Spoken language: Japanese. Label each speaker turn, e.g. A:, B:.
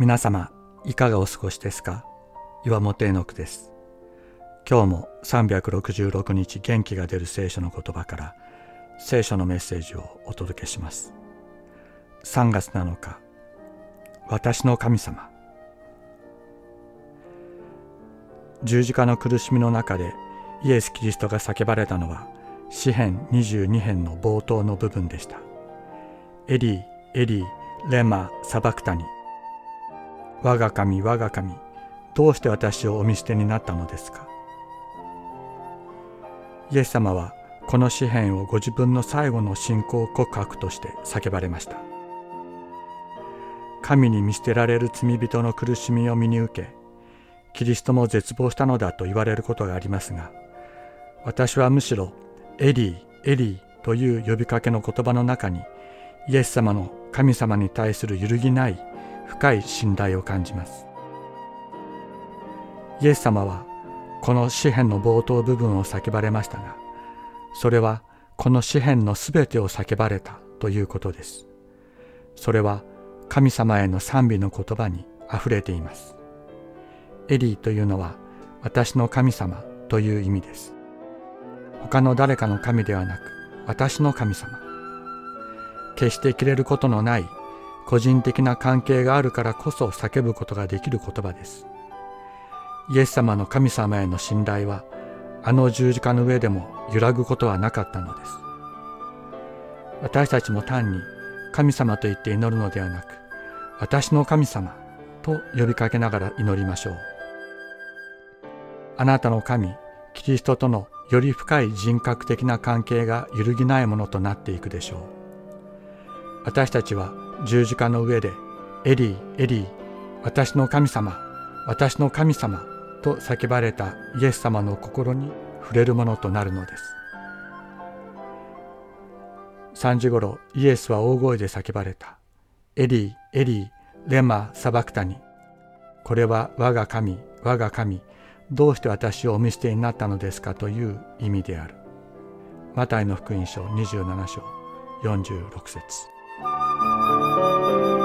A: 皆様いかがお過ごしですか？岩本絵の句です。今日も366日元気が出る聖書の言葉から聖書のメッセージをお届けします。3月7日私の神様。十字架の苦しみの中でイエス・キリストが叫ばれたのは詩編22編の冒頭の部分でした。エリー、エリー、レマ、サバクタニ。我が神我が神どうして私をお見捨てになったのですか？イエス様はこの詩篇をご自分の最後の信仰告白として叫ばれました。神に見捨てられる罪人の苦しみを身に受けキリストも絶望したのだと言われることがありますが私はむしろエリーエリーという呼びかけの言葉の中にイエス様の神様に対する揺るぎない深い信頼を感じます。イエス様はこの詩篇の冒頭部分を叫ばれましたがそれはこの詩篇のすべてを叫ばれたということです。それは神様への賛美の言葉にあふれています。エリーというのは私の神様という意味です。他の誰かの神ではなく私の神様。決して切れることのない個人的な関係があるからこそ叫ぶことができる言葉です。イエス様の神様への信頼はあの十字架の上でも揺らぐことはなかったのです。私たちも単に神様と言って祈るのではなく私の神様と呼びかけながら祈りましょう。あなたの神、キリストとのより深い人格的な関係が揺るぎないものとなっていくでしょう。私たちは十字架の上でエリーエリー私の神様私の神様と叫ばれたイエス様の心に触れるものとなるのです。3時ごろイエスは大声で叫ばれた。エリーエリーレマサバクタニこれは我が神我が神どうして私をお見捨てになったのですかという意味である。マタイの福音書27章46節。Música